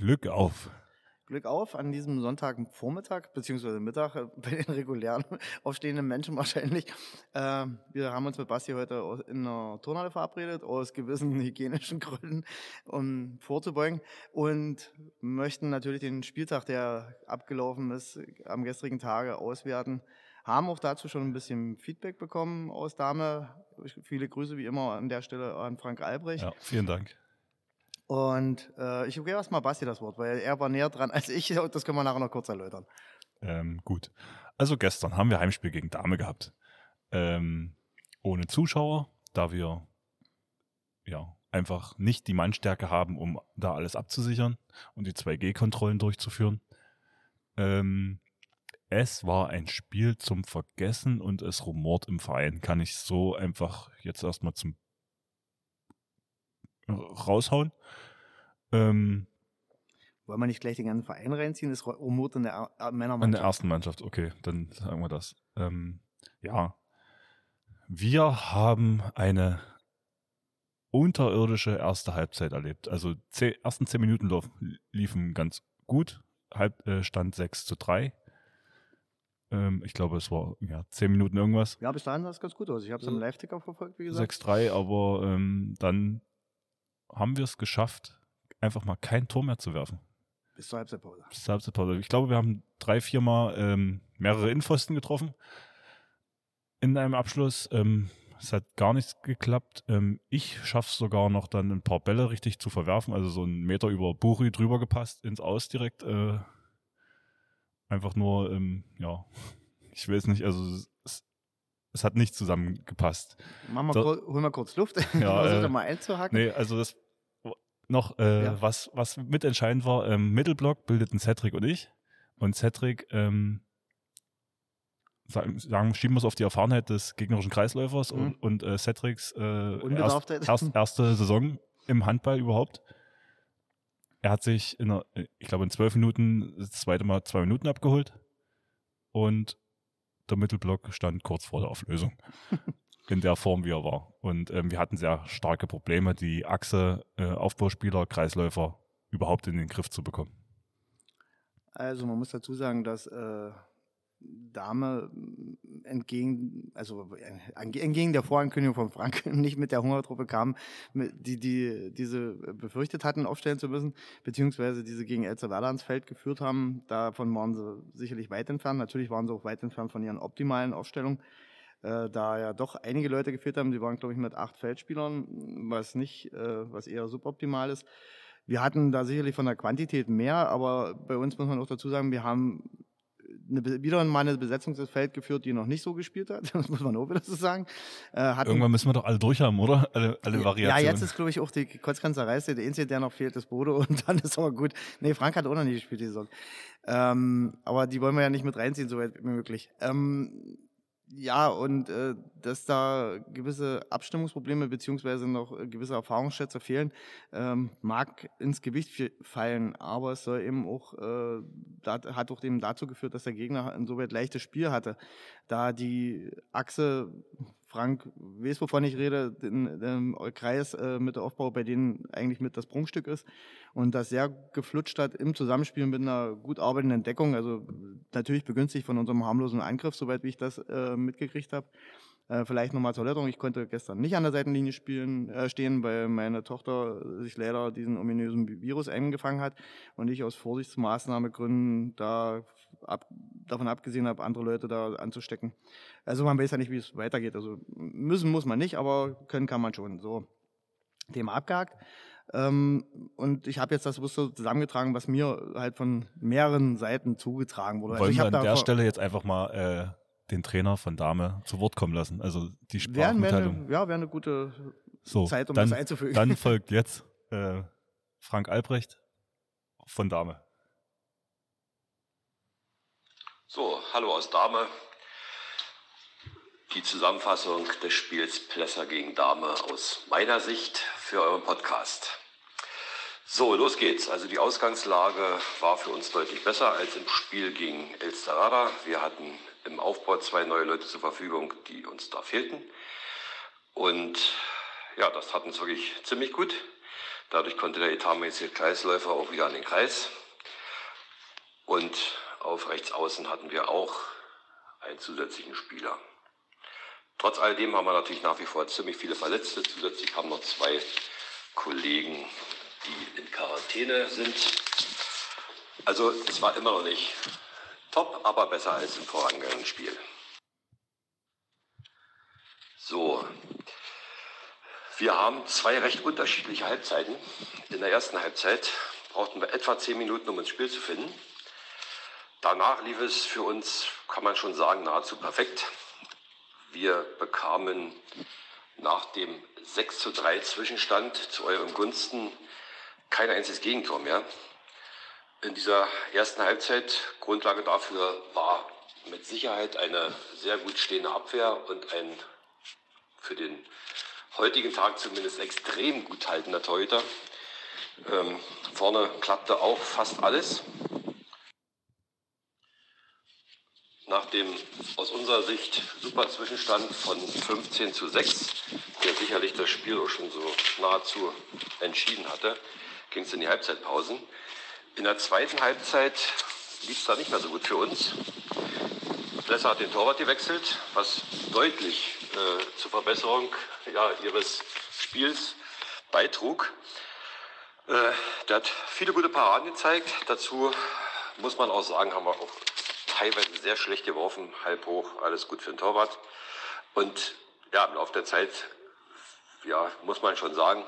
Glück auf. Glück auf an diesem Sonntagvormittag, beziehungsweise Mittag, äh, bei den regulären aufstehenden Menschen wahrscheinlich. Äh, wir haben uns mit Basti heute in einer Turnhalle verabredet, aus gewissen hygienischen Gründen, um vorzubeugen. Und möchten natürlich den Spieltag, der abgelaufen ist, am gestrigen Tage auswerten. Haben auch dazu schon ein bisschen Feedback bekommen aus Dame. Viele Grüße wie immer an der Stelle an Frank Albrecht. Ja, vielen Dank. Und äh, ich gebe erstmal Basti das Wort, weil er war näher dran als ich. Das können wir nachher noch kurz erläutern. Ähm, gut. Also gestern haben wir Heimspiel gegen Dame gehabt. Ähm, ohne Zuschauer, da wir ja einfach nicht die Mannstärke haben, um da alles abzusichern und die 2G-Kontrollen durchzuführen. Ähm, es war ein Spiel zum Vergessen und es rumort im Verein. Kann ich so einfach jetzt erstmal zum raushauen. Ähm, Wollen wir nicht gleich den ganzen Verein reinziehen? Das rumort in der Männermannschaft. In der ersten Mannschaft, okay, dann sagen wir das. Ähm, ja, wir haben eine unterirdische erste Halbzeit erlebt. Also zehn, ersten zehn Minuten liefen ganz gut. Halbstand äh, 6 zu 3. Ähm, ich glaube, es war ja zehn Minuten irgendwas. Ja, bis dahin sah es ganz gut aus. Ich habe es am Live-Ticker verfolgt, wie gesagt. 6-3, aber ähm, dann haben wir es geschafft, einfach mal kein Tor mehr zu werfen. Bis zur Halbzeitpause. Bis zur Halbzeitpause. Ich glaube, wir haben drei, viermal ähm, mehrere Innenpfosten getroffen in einem Abschluss. Ähm, es hat gar nichts geklappt. Ähm, ich schaffe es sogar noch dann ein paar Bälle richtig zu verwerfen, also so einen Meter über Buri drüber gepasst, ins Aus direkt. Äh, einfach nur, ähm, ja, ich weiß nicht, also es, es hat nicht zusammengepasst. Mach mal, so, kurz, hol mal kurz Luft, ja, äh, mal einzuhaken. Nee, also das noch, äh, ja. was, was mitentscheidend war, ähm, Mittelblock bildeten Cedric und ich. Und Cedric, ähm, sagen, sagen schieben wir es auf die Erfahrenheit des gegnerischen Kreisläufers mhm. und, und äh, Cedrics äh, erst, erst, erste Saison im Handball überhaupt. Er hat sich in, einer, ich glaube, in zwölf Minuten das zweite Mal zwei Minuten abgeholt und der Mittelblock stand kurz vor der Auflösung. in der Form, wie er war. Und ähm, wir hatten sehr starke Probleme, die Achse äh, Aufbauspieler, Kreisläufer überhaupt in den Griff zu bekommen. Also man muss dazu sagen, dass äh, Dame entgegen, also äh, entgegen der Vorankündigung von Frank nicht mit der Hungertruppe kam, die, die diese befürchtet hatten, aufstellen zu müssen, beziehungsweise diese gegen Elsterwerda ans Feld geführt haben. Davon waren sie sicherlich weit entfernt. Natürlich waren sie auch weit entfernt von ihren optimalen Aufstellungen äh, da ja doch einige Leute gefehlt haben. Die waren, glaube ich, mit acht Feldspielern, was nicht, äh, was eher suboptimal ist. Wir hatten da sicherlich von der Quantität mehr, aber bei uns muss man auch dazu sagen, wir haben eine, wieder mal eine Besetzung des Feld geführt, die noch nicht so gespielt hat. Das muss man auch wieder so sagen. Äh, Irgendwann müssen wir doch alle durch haben, oder? Alle, alle Variationen. Ja, jetzt ist, glaube ich, auch die Kreuzgrenze Reise. Der Einzige, der noch fehlt, ist Bodo und dann ist aber gut. Nee, Frank hat auch noch nicht gespielt, die Saison. Ähm, aber die wollen wir ja nicht mit reinziehen, soweit wie möglich. Ähm, ja, und äh, dass da gewisse Abstimmungsprobleme beziehungsweise noch äh, gewisse Erfahrungsschätze fehlen, ähm, mag ins Gewicht fallen, aber es soll eben auch, äh, hat auch eben dazu geführt, dass der Gegner insoweit leichtes Spiel hatte. Da die Achse Frank weiß, wovon ich rede, den, den Kreis äh, mit der Aufbau, bei denen eigentlich mit das Prunkstück ist und das sehr geflutscht hat im Zusammenspiel mit einer gut arbeitenden Deckung, also natürlich begünstigt von unserem harmlosen Angriff, soweit wie ich das äh, mitgekriegt habe. Äh, vielleicht nochmal zur Erläuterung, ich konnte gestern nicht an der Seitenlinie spielen, äh, stehen, weil meine Tochter sich leider diesen ominösen Virus eingefangen hat und ich aus Vorsichtsmaßnahmegründen da ab, davon abgesehen habe, andere Leute da anzustecken. Also man weiß ja nicht, wie es weitergeht. Also müssen muss man nicht, aber können kann man schon. So, Thema abgehakt. Ähm, und ich habe jetzt das so zusammengetragen, was mir halt von mehreren Seiten zugetragen wurde. Also Wollen also wir an der Stelle jetzt einfach mal äh, den Trainer von Dame zu Wort kommen lassen. Also die Sprachmitteilung. Wär, ja, wäre eine gute so, Zeit, um dann, das einzufügen. Dann folgt jetzt äh, Frank Albrecht von Dame. So, hallo aus Dame. Die Zusammenfassung des Spiels Plesser gegen Dame aus meiner Sicht für euren Podcast. So, los geht's. Also die Ausgangslage war für uns deutlich besser als im Spiel gegen Elsterada. Wir hatten im Aufbau zwei neue Leute zur Verfügung, die uns da fehlten. Und ja, das hat uns wirklich ziemlich gut. Dadurch konnte der etatmäßige Kreisläufer auch wieder an den Kreis. Und auf rechts außen hatten wir auch einen zusätzlichen Spieler. Trotz alledem haben wir natürlich nach wie vor ziemlich viele Verletzte. Zusätzlich haben noch zwei Kollegen, die in Quarantäne sind. Also es war immer noch nicht top, aber besser als im vorangehenden Spiel. So, wir haben zwei recht unterschiedliche Halbzeiten. In der ersten Halbzeit brauchten wir etwa zehn Minuten, um ins Spiel zu finden. Danach lief es für uns, kann man schon sagen, nahezu perfekt. Wir bekamen nach dem 6 zu 3 Zwischenstand zu eurem Gunsten kein einziges Gegentor mehr. In dieser ersten Halbzeit, Grundlage dafür war mit Sicherheit eine sehr gut stehende Abwehr und ein für den heutigen Tag zumindest extrem gut haltender Torhüter. Ähm, vorne klappte auch fast alles. nach dem aus unserer Sicht super Zwischenstand von 15 zu 6, der sicherlich das Spiel auch schon so nahezu entschieden hatte, ging es in die Halbzeitpausen. In der zweiten Halbzeit lief es da nicht mehr so gut für uns. Lesser hat den Torwart gewechselt, was deutlich äh, zur Verbesserung ja, ihres Spiels beitrug. Äh, der hat viele gute Paraden gezeigt. Dazu muss man auch sagen, haben wir auch teilweise sehr schlecht geworfen, halb hoch, alles gut für den Torwart. Und ja, im Laufe der Zeit, ja, muss man schon sagen,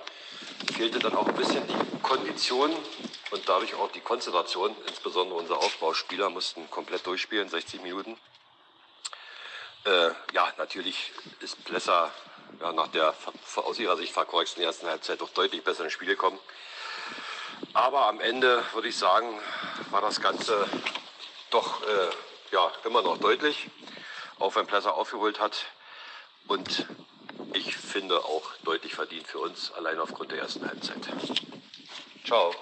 fehlte dann auch ein bisschen die Kondition und dadurch auch die Konzentration. Insbesondere unsere Aufbauspieler mussten komplett durchspielen, 60 Minuten. Äh, ja, natürlich ist Plesser ja, nach der aus ihrer Sicht verkorksten ersten Halbzeit doch deutlich besser ins Spiel gekommen. Aber am Ende würde ich sagen, war das Ganze doch äh, ja, immer noch deutlich, auch wenn Plesser aufgeholt hat. Und ich finde auch deutlich verdient für uns, allein aufgrund der ersten Halbzeit. Ciao.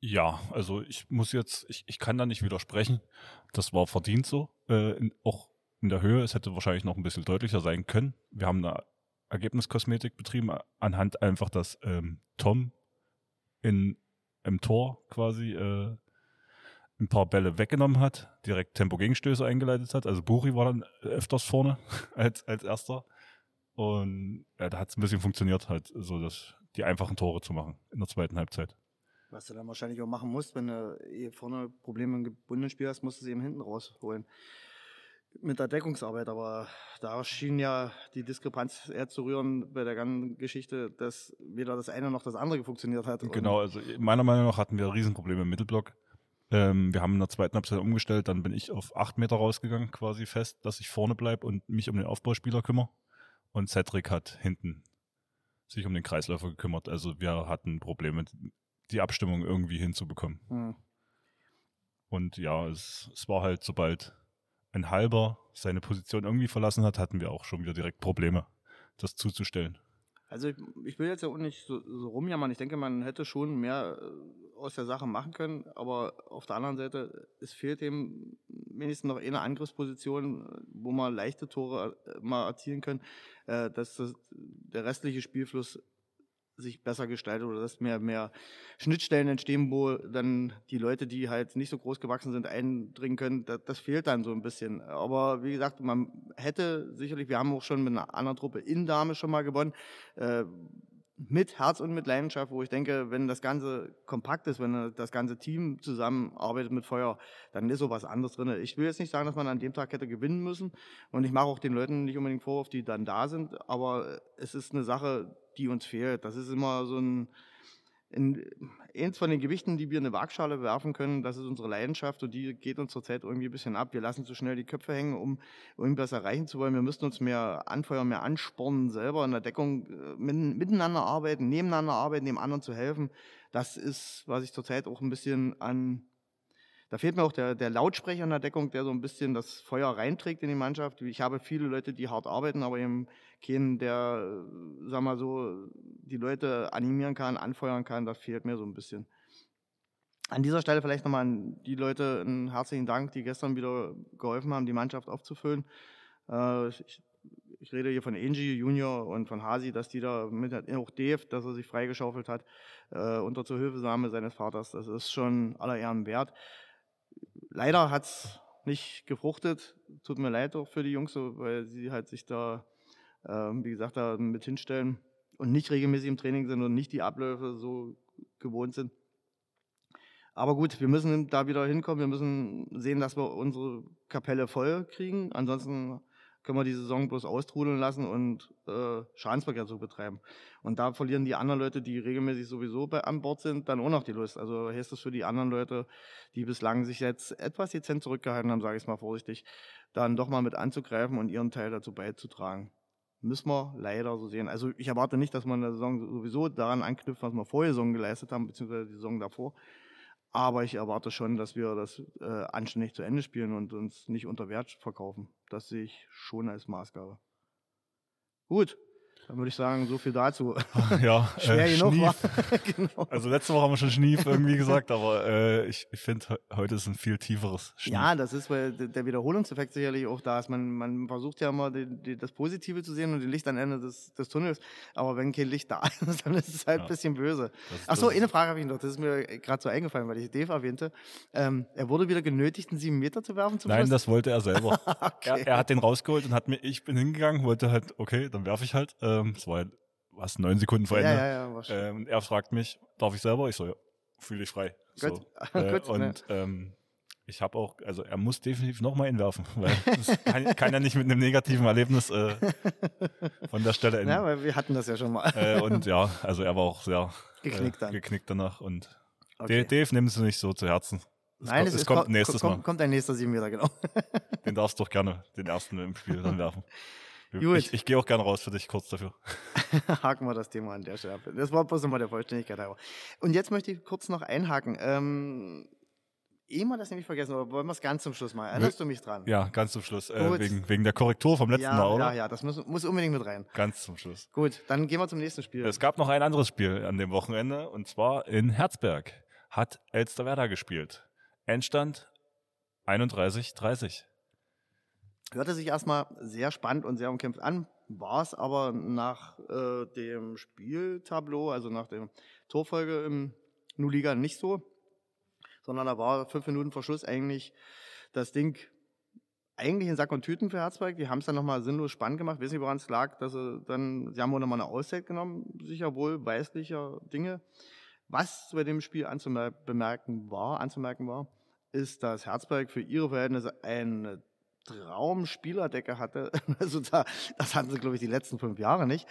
Ja, also ich muss jetzt, ich, ich kann da nicht widersprechen. Das war verdient so. Äh, in, auch in der Höhe. Es hätte wahrscheinlich noch ein bisschen deutlicher sein können. Wir haben eine Ergebniskosmetik betrieben, anhand einfach, dass ähm, Tom in, im Tor quasi äh, ein paar Bälle weggenommen hat, direkt Tempo-Gegenstöße eingeleitet hat. Also Buri war dann öfters vorne als, als erster. Und ja, da hat es ein bisschen funktioniert, halt so das, die einfachen Tore zu machen in der zweiten Halbzeit. Was du dann wahrscheinlich auch machen musst, wenn du eh vorne Probleme im gebundenen Spiel hast, musst du sie eben hinten rausholen. Mit der Deckungsarbeit, aber da schien ja die Diskrepanz eher zu rühren bei der ganzen Geschichte, dass weder das eine noch das andere funktioniert hat. Genau, also meiner Meinung nach hatten wir Riesenprobleme im Mittelblock. Ähm, wir haben in der zweiten Halbzeit umgestellt, dann bin ich auf acht Meter rausgegangen, quasi fest, dass ich vorne bleibe und mich um den Aufbauspieler kümmere. Und Cedric hat hinten sich um den Kreisläufer gekümmert. Also wir hatten Probleme, die Abstimmung irgendwie hinzubekommen. Mhm. Und ja, es, es war halt, sobald ein halber seine Position irgendwie verlassen hat, hatten wir auch schon wieder direkt Probleme, das zuzustellen. Also ich, ich, will jetzt ja auch nicht so, so rumjammern. Ich denke, man hätte schon mehr äh, aus der Sache machen können, aber auf der anderen Seite, es fehlt eben wenigstens noch eine Angriffsposition, wo man leichte Tore äh, mal erzielen können, äh, dass das, der restliche Spielfluss sich besser gestaltet oder dass mehr, mehr Schnittstellen entstehen, wo dann die Leute, die halt nicht so groß gewachsen sind, eindringen können. Das, das fehlt dann so ein bisschen. Aber wie gesagt, man hätte sicherlich, wir haben auch schon mit einer anderen Truppe in Dame schon mal gewonnen, äh, mit Herz und mit Leidenschaft, wo ich denke, wenn das Ganze kompakt ist, wenn das ganze Team zusammenarbeitet mit Feuer, dann ist sowas anderes drin. Ich will jetzt nicht sagen, dass man an dem Tag hätte gewinnen müssen und ich mache auch den Leuten nicht unbedingt Vorwurf, die dann da sind, aber es ist eine Sache, die uns fehlt. Das ist immer so ein, in, eins von den Gewichten, die wir in eine Waagschale werfen können, das ist unsere Leidenschaft und die geht uns zurzeit irgendwie ein bisschen ab. Wir lassen zu schnell die Köpfe hängen, um irgendwas erreichen zu wollen. Wir müssen uns mehr anfeuern, mehr anspornen, selber in der Deckung äh, miteinander arbeiten, nebeneinander arbeiten, dem anderen zu helfen. Das ist, was ich zurzeit auch ein bisschen an da fehlt mir auch der, der Lautsprecher in der Deckung, der so ein bisschen das Feuer reinträgt in die Mannschaft. Ich habe viele Leute, die hart arbeiten, aber eben keinen, der, sag mal so, die Leute animieren kann, anfeuern kann. Das fehlt mir so ein bisschen. An dieser Stelle vielleicht nochmal an die Leute einen herzlichen Dank, die gestern wieder geholfen haben, die Mannschaft aufzufüllen. Äh, ich, ich rede hier von Angie Junior und von Hasi, dass die da mit, auch Dave, dass er sich freigeschaufelt hat, äh, unter Zuhilfesame seines Vaters. Das ist schon aller Ehren wert. Leider hat es nicht gefruchtet. Tut mir leid auch für die Jungs, weil sie halt sich da, äh, wie gesagt, da mit hinstellen und nicht regelmäßig im Training sind und nicht die Abläufe so gewohnt sind. Aber gut, wir müssen da wieder hinkommen. Wir müssen sehen, dass wir unsere Kapelle voll kriegen. Ansonsten können wir die Saison bloß austrudeln lassen und äh, Schadensverkehr so betreiben. Und da verlieren die anderen Leute, die regelmäßig sowieso bei, an Bord sind, dann auch noch die Lust. Also heißt das für die anderen Leute, die bislang sich jetzt etwas dezent zurückgehalten haben, sage ich es mal vorsichtig, dann doch mal mit anzugreifen und ihren Teil dazu beizutragen. Müssen wir leider so sehen. Also ich erwarte nicht, dass man in der Saison sowieso daran anknüpft, was wir vorher Saison geleistet haben, beziehungsweise die Saison davor. Aber ich erwarte schon, dass wir das äh, anständig zu Ende spielen und uns nicht unter Wert verkaufen. Das sehe ich schon als Maßgabe. Gut, dann würde ich sagen, so viel dazu. Ja, Schwer äh, genug war. genau. Also letzte Woche haben wir schon Schnief irgendwie gesagt, aber äh, ich, ich finde, heute ist ein viel tieferes Schnief. Ja, das ist, weil der Wiederholungseffekt sicherlich auch da ist. Man, man versucht ja immer die, die, das Positive zu sehen und die Licht am Ende des, des Tunnels. Aber wenn kein Licht da ist, dann ist es halt ja. ein bisschen böse. Achso, eine Frage habe ich noch. Das ist mir gerade so eingefallen, weil ich Dave erwähnte. Ähm, er wurde wieder genötigt, einen sieben Meter zu werfen zum Nein, Schluss? das wollte er selber. okay. er, er, hat den rausgeholt und hat mir, ich bin hingegangen, wollte halt, okay, dann werfe ich halt. Ähm, es war was, neun Sekunden vor Ende. Ja, ja, ja, ähm, er fragt mich, darf ich selber? Ich so, ja, fühle dich frei. Gut. So. Äh, Gut, und ähm, ich habe auch, also er muss definitiv nochmal entwerfen, weil das kann, kann ja nicht mit einem negativen Erlebnis äh, von der Stelle enden. Ja, weil wir hatten das ja schon mal. Äh, und ja, also er war auch sehr geknickt, äh, geknickt danach und okay. Dave, nimm es nicht so zu Herzen. Es Nein, kommt, es, es kommt, nächstes kommt, Mal. Kommt ein nächster sieben Meter, genau. Den darfst du doch gerne, den ersten im Spiel dann werfen. Gut. Ich, ich gehe auch gerne raus für dich kurz dafür. haken wir das Thema an der Stelle ab. Das war bloß nochmal der Vollständigkeit halber. Und jetzt möchte ich kurz noch einhaken. Ähm, Immer das nämlich vergessen, oder wollen wir es ganz zum Schluss mal? Erinnerst du mich dran? Ja, ganz zum Schluss. Äh, wegen, wegen der Korrektur vom letzten ja, Mal, oder? Ja, ja, das muss, muss unbedingt mit rein. Ganz zum Schluss. Gut, dann gehen wir zum nächsten Spiel. Es gab noch ein anderes Spiel an dem Wochenende, und zwar in Herzberg hat Elsterwerda gespielt. Endstand 31-30. Hörte sich erstmal sehr spannend und sehr umkämpft an, war es aber nach äh, dem Spieltableau, also nach der Torfolge im Nu-Liga nicht so, sondern da war fünf Minuten vor Schluss eigentlich das Ding eigentlich in Sack und Tüten für Herzberg. Die haben es dann nochmal sinnlos spannend gemacht. Weiß nicht, woran es lag, dass sie dann, sie haben wohl nochmal eine Auszeit genommen, sicher wohl weislicher Dinge. Was bei dem Spiel anzumerken war, anzumerken war, ist, dass Herzberg für ihre Verhältnisse eine Traumspielerdecke hatte. Also da, das hatten sie, glaube ich, die letzten fünf Jahre nicht.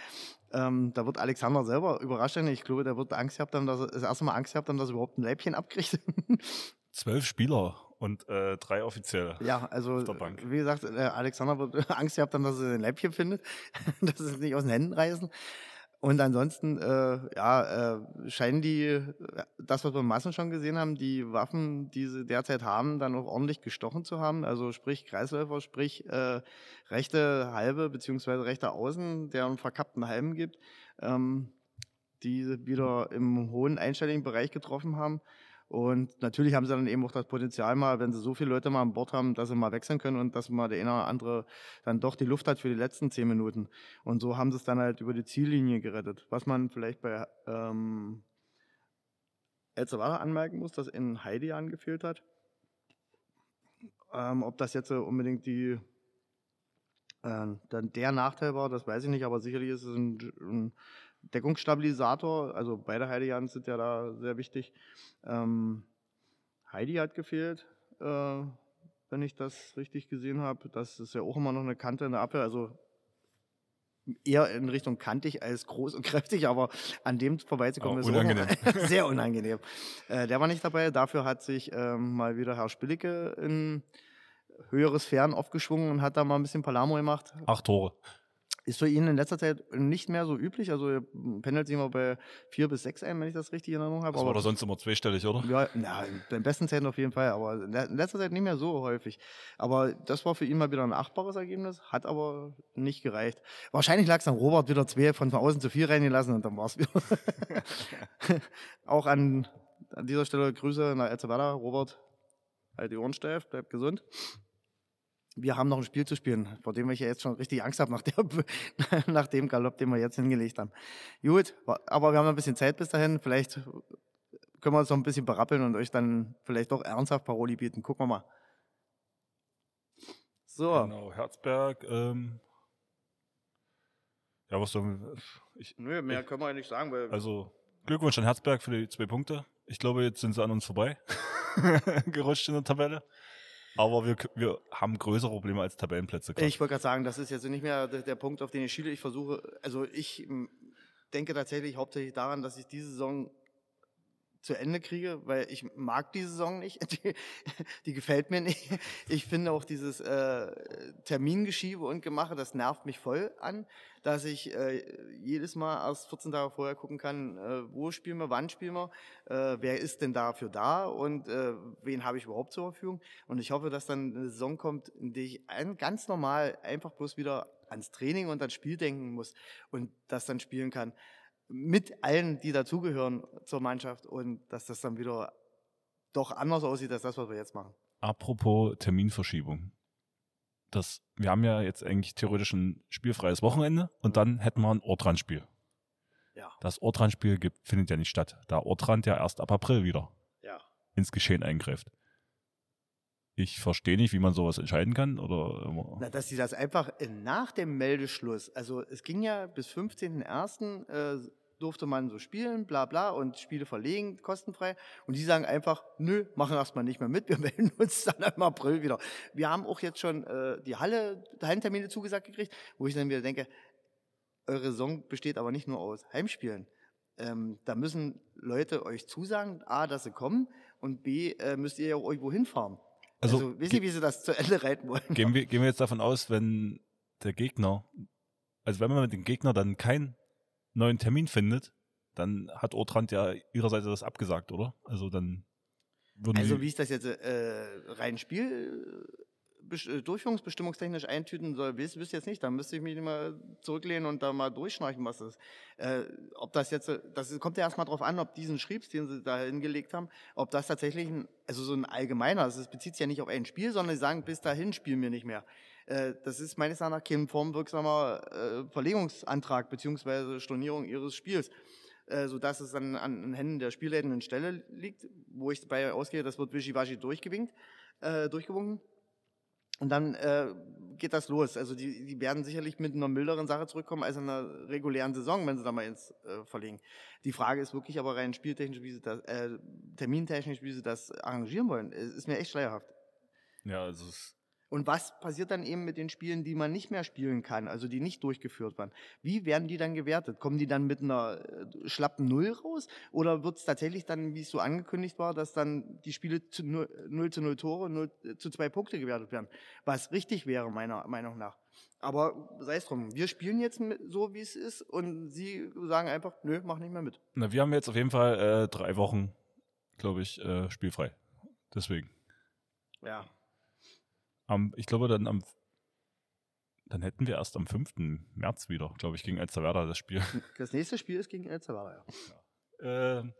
Ähm, da wird Alexander selber überrascht sein. Ich glaube, der wird Angst gehabt haben, dass er das erste Mal Angst gehabt haben, dass er überhaupt ein Leibchen abkriegt. Zwölf Spieler und äh, drei offizielle. Ja, also wie gesagt, äh, Alexander wird Angst gehabt haben, dass er ein Leibchen findet, dass sie es nicht aus den Händen reißen. Und ansonsten, äh, ja, äh, scheinen die, äh, das, was wir Massen schon gesehen haben, die Waffen, die sie derzeit haben, dann auch ordentlich gestochen zu haben. Also sprich Kreisläufer, sprich äh, rechte Halbe beziehungsweise rechte Außen, der einen verkappten Halben gibt, ähm, die wieder im hohen einstelligen Bereich getroffen haben. Und natürlich haben sie dann eben auch das Potenzial mal, wenn sie so viele Leute mal an Bord haben, dass sie mal wechseln können und dass mal der eine oder andere dann doch die Luft hat für die letzten zehn Minuten. Und so haben sie es dann halt über die Ziellinie gerettet. Was man vielleicht bei ähm, El anmerken muss, dass in Heidi angefehlt hat. Ähm, ob das jetzt unbedingt die äh, dann der Nachteil war, das weiß ich nicht, aber sicherlich ist es ein, ein Deckungsstabilisator, also beide Heidi-Jans sind ja da sehr wichtig. Ähm, Heidi hat gefehlt, äh, wenn ich das richtig gesehen habe. Das ist ja auch immer noch eine Kante in der Abwehr, also eher in Richtung kantig als groß und kräftig, aber an dem vorbeizukommen ist unangenehm. sehr unangenehm. Äh, der war nicht dabei, dafür hat sich ähm, mal wieder Herr Spillicke in höheres Fern aufgeschwungen und hat da mal ein bisschen Palamo gemacht. Acht Tore. Ist für ihn in letzter Zeit nicht mehr so üblich. Also er pendelt sich immer bei vier bis sechs ein, wenn ich das richtig in Erinnerung habe. Das war doch sonst immer zweistellig, oder? Ja, na, in den besten Zeiten auf jeden Fall, aber in letzter Zeit nicht mehr so häufig. Aber das war für ihn mal wieder ein achtbares Ergebnis, hat aber nicht gereicht. Wahrscheinlich lag es an Robert wieder zwei von außen zu viel reingelassen und dann war es wieder. Auch an, an dieser Stelle Grüße nach Elzevada. Robert, halt die Ohren steif, bleibt gesund. Wir haben noch ein Spiel zu spielen, vor dem ich ja jetzt schon richtig Angst habe, nach, der, nach dem Galopp, den wir jetzt hingelegt haben. Gut, aber wir haben noch ein bisschen Zeit bis dahin. Vielleicht können wir uns noch ein bisschen berappeln und euch dann vielleicht doch ernsthaft Paroli bieten. Gucken wir mal. So. Genau, Herzberg. Ähm, ja, was soll ich? Nö, mehr ich, können wir ja nicht sagen. Weil also Glückwunsch an Herzberg für die zwei Punkte. Ich glaube, jetzt sind sie an uns vorbei. Gerutscht in der Tabelle. Aber wir, wir haben größere Probleme als Tabellenplätze. Grad. Ich wollte gerade sagen, das ist jetzt nicht mehr der, der, Punkt, auf den ich schiele. Ich versuche, also ich denke tatsächlich hauptsächlich daran, dass ich diese Saison zu Ende kriege, weil ich mag die Saison nicht. Die, die gefällt mir nicht. Ich finde auch dieses äh, Termingeschiebe und Gemache, das nervt mich voll an, dass ich äh, jedes Mal erst 14 Tage vorher gucken kann, äh, wo spielen wir, wann spielen wir, äh, wer ist denn dafür da und äh, wen habe ich überhaupt zur Verfügung. Und ich hoffe, dass dann eine Saison kommt, in der ich ein, ganz normal einfach bloß wieder ans Training und ans Spiel denken muss und das dann spielen kann mit allen, die dazugehören zur Mannschaft und dass das dann wieder doch anders aussieht als das, was wir jetzt machen. Apropos Terminverschiebung. Das, wir haben ja jetzt eigentlich theoretisch ein spielfreies Wochenende und dann hätten wir ein Ortrandspiel. Ja. Das Ortrandspiel findet ja nicht statt, da Ortrand ja erst ab April wieder ja. ins Geschehen eingreift. Ich verstehe nicht, wie man sowas entscheiden kann. Oder Na, dass sie das einfach nach dem Meldeschluss, also es ging ja bis 15.01. Äh, durfte man so spielen, bla bla und Spiele verlegen, kostenfrei. Und die sagen einfach, nö, machen erstmal nicht mehr mit, wir melden uns dann im April wieder. Wir haben auch jetzt schon äh, die Halle, Hallentermine zugesagt gekriegt, wo ich dann wieder denke, eure Saison besteht aber nicht nur aus Heimspielen. Ähm, da müssen Leute euch zusagen, A, dass sie kommen und B, äh, müsst ihr ja auch irgendwo hinfahren. Also, also wissen Sie, wie Sie das zu Ende reiten wollen? Gehen wir, gehen wir jetzt davon aus, wenn der Gegner, also wenn man mit dem Gegner dann keinen neuen Termin findet, dann hat Ortrand ja ihrerseits das abgesagt, oder? Also dann würden Also wie ich das jetzt äh, rein Spiel äh, durchführungsbestimmungstechnisch eintüten soll, wisst ihr jetzt nicht. Da müsste ich mich mal zurücklehnen und da mal durchschnarchen, was das ist. Äh, ob das jetzt, das kommt ja erstmal drauf an, ob diesen Schriebs, den sie da hingelegt haben, ob das tatsächlich ein, also so ein allgemeiner, also es bezieht sich ja nicht auf ein Spiel, sondern sie sagen, bis dahin spielen wir nicht mehr. Äh, das ist meines Erachtens kein formwirksamer äh, Verlegungsantrag beziehungsweise Stornierung ihres Spiels äh, sodass es dann an, Händen der spielleitenden Stelle liegt, wo ich dabei ausgehe, das wird wischiwaschi durchgewinkt, durchgewunken. Und dann äh, geht das los. Also die, die werden sicherlich mit einer milderen Sache zurückkommen als in einer regulären Saison, wenn sie da mal ins äh, verlegen. Die Frage ist wirklich aber rein spieltechnisch, wie sie das, äh, termintechnisch, wie sie das arrangieren wollen. Es ist mir echt schleierhaft. Ja, also es und was passiert dann eben mit den Spielen, die man nicht mehr spielen kann, also die nicht durchgeführt werden? Wie werden die dann gewertet? Kommen die dann mit einer äh, schlappen Null raus? Oder wird es tatsächlich dann, wie es so angekündigt war, dass dann die Spiele zu 0, zu 0 Tore, 0 äh, zu 2 Punkte gewertet werden? Was richtig wäre, meiner Meinung nach. Aber sei es drum, wir spielen jetzt so, wie es ist und sie sagen einfach, nö, mach nicht mehr mit. Na, wir haben jetzt auf jeden Fall äh, drei Wochen, glaube ich, äh, spielfrei. Deswegen. Ja, am, ich glaube, dann am dann hätten wir erst am 5. März wieder, glaube ich, gegen Elsterwerda das Spiel. Das nächste Spiel ist gegen Elsterwerda, ja. ja. Äh,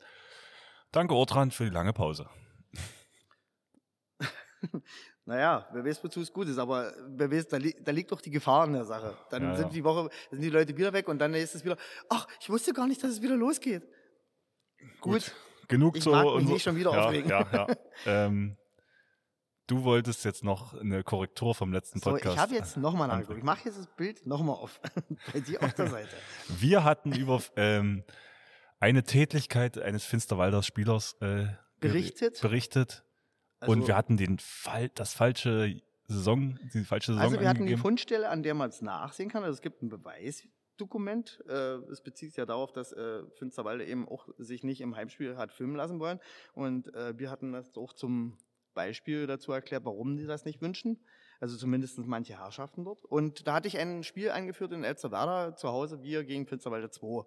danke, Ortrand, für die lange Pause. naja, wer weiß, wozu es gut ist, aber wer weiß, da, li da liegt doch die Gefahr in der Sache. Dann ja, sind ja. die Woche, sind die Leute wieder weg und dann ist es wieder, ach, ich wusste gar nicht, dass es wieder losgeht. Gut. gut. Genug ich so. Mag mich nicht schon wieder ja, aufregen. Ja, ja. ähm, Du wolltest jetzt noch eine Korrektur vom letzten Podcast. So, ich habe jetzt nochmal nachgeguckt. Ich mache jetzt das Bild nochmal auf. Bei dir auf der Seite. Wir hatten über ähm, eine Tätigkeit eines Finsterwalder Spielers äh, berichtet. berichtet. Also, und wir hatten den Fall, das falsche Saison, die falsche Saison Also wir hatten die Fundstelle, an der man es nachsehen kann. Also es gibt ein Beweisdokument. Äh, es bezieht sich ja darauf, dass äh, Finsterwalde eben auch sich nicht im Heimspiel hat filmen lassen wollen. Und äh, wir hatten das auch zum Beispiel dazu erklärt, warum die das nicht wünschen. Also zumindest manche Herrschaften dort. Und da hatte ich ein Spiel eingeführt in Elsterwerda zu Hause, wir gegen Finsterwalde 2.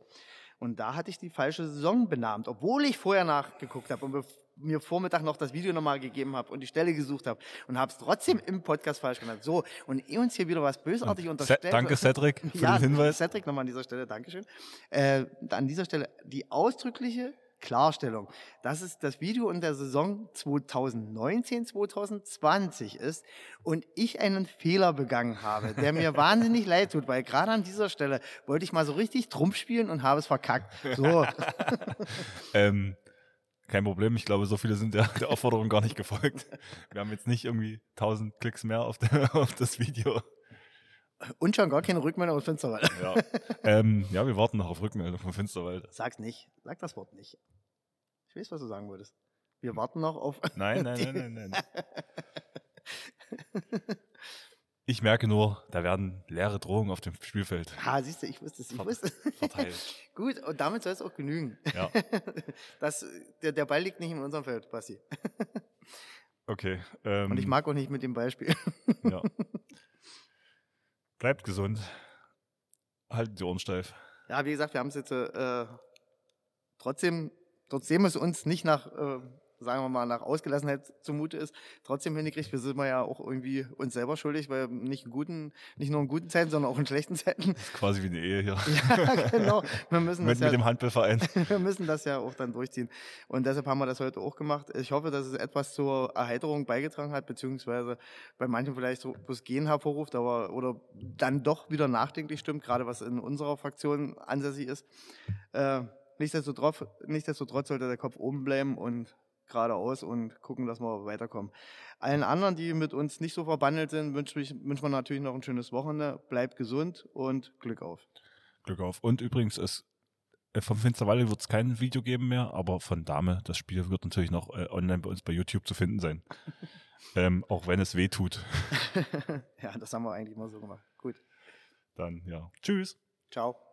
Und da hatte ich die falsche Saison benannt, obwohl ich vorher nachgeguckt habe und mir Vormittag noch das Video nochmal gegeben habe und die Stelle gesucht habe und habe es trotzdem im Podcast falsch genannt. So, und eh uns hier wieder was bösartig unterstellt. Danke, Cedric, für ja, den Hinweis. Cedric nochmal an dieser Stelle, Dankeschön. Äh, an dieser Stelle die ausdrückliche Klarstellung, dass es das Video in der Saison 2019-2020 ist und ich einen Fehler begangen habe, der mir wahnsinnig leid tut, weil gerade an dieser Stelle wollte ich mal so richtig Trumpf spielen und habe es verkackt. So. ähm, kein Problem, ich glaube, so viele sind der, der Aufforderung gar nicht gefolgt. Wir haben jetzt nicht irgendwie 1000 Klicks mehr auf, der, auf das Video. Und schon gar keine Rückmeldung aus Finsterwalde. Ja. Ähm, ja, wir warten noch auf Rückmeldung von Finsterwalde. Sag's nicht. Sag das Wort nicht. Ich weiß, was du sagen wolltest. Wir warten noch auf. Nein, nein, nein, nein, nein. Ich merke nur, da werden leere Drohungen auf dem Spielfeld. Ah, siehst du, ich wusste es. Ich wusste. Verteilt. Gut, und damit soll es auch genügen. Ja. Das, der, der Ball liegt nicht in unserem Feld, Basti. Okay. Ähm, und ich mag auch nicht mit dem Beispiel. Ja. Bleibt gesund. Halten die Ohren steif. Ja, wie gesagt, wir haben es jetzt äh, trotzdem, trotzdem es uns nicht nach äh, sagen wir mal, nach Ausgelassenheit zumute ist, trotzdem hingekriegt. Wir sind ja auch irgendwie uns selber schuldig, weil nicht in guten, nicht nur in guten Zeiten, sondern auch in schlechten Zeiten. Das ist quasi wie eine Ehe hier. ja, genau. Wir müssen mit, das ja, mit dem Handballverein. wir müssen das ja auch dann durchziehen. Und deshalb haben wir das heute auch gemacht. Ich hoffe, dass es etwas zur Erheiterung beigetragen hat, beziehungsweise bei manchen vielleicht so das Gehen hervorruft, aber oder dann doch wieder nachdenklich stimmt, gerade was in unserer Fraktion ansässig ist. Äh, nichtsdestotrotz, nichtsdestotrotz sollte der Kopf oben bleiben und geradeaus und gucken, dass wir weiterkommen. Allen anderen, die mit uns nicht so verbandelt sind, wünschen wünsch man natürlich noch ein schönes Wochenende. Bleibt gesund und Glück auf. Glück auf. Und übrigens, es, äh, vom Finsterwalde wird es kein Video geben mehr, aber von Dame, das Spiel wird natürlich noch äh, online bei uns bei YouTube zu finden sein. ähm, auch wenn es weh tut. ja, das haben wir eigentlich mal so gemacht. Gut. Dann, ja. Tschüss. Ciao.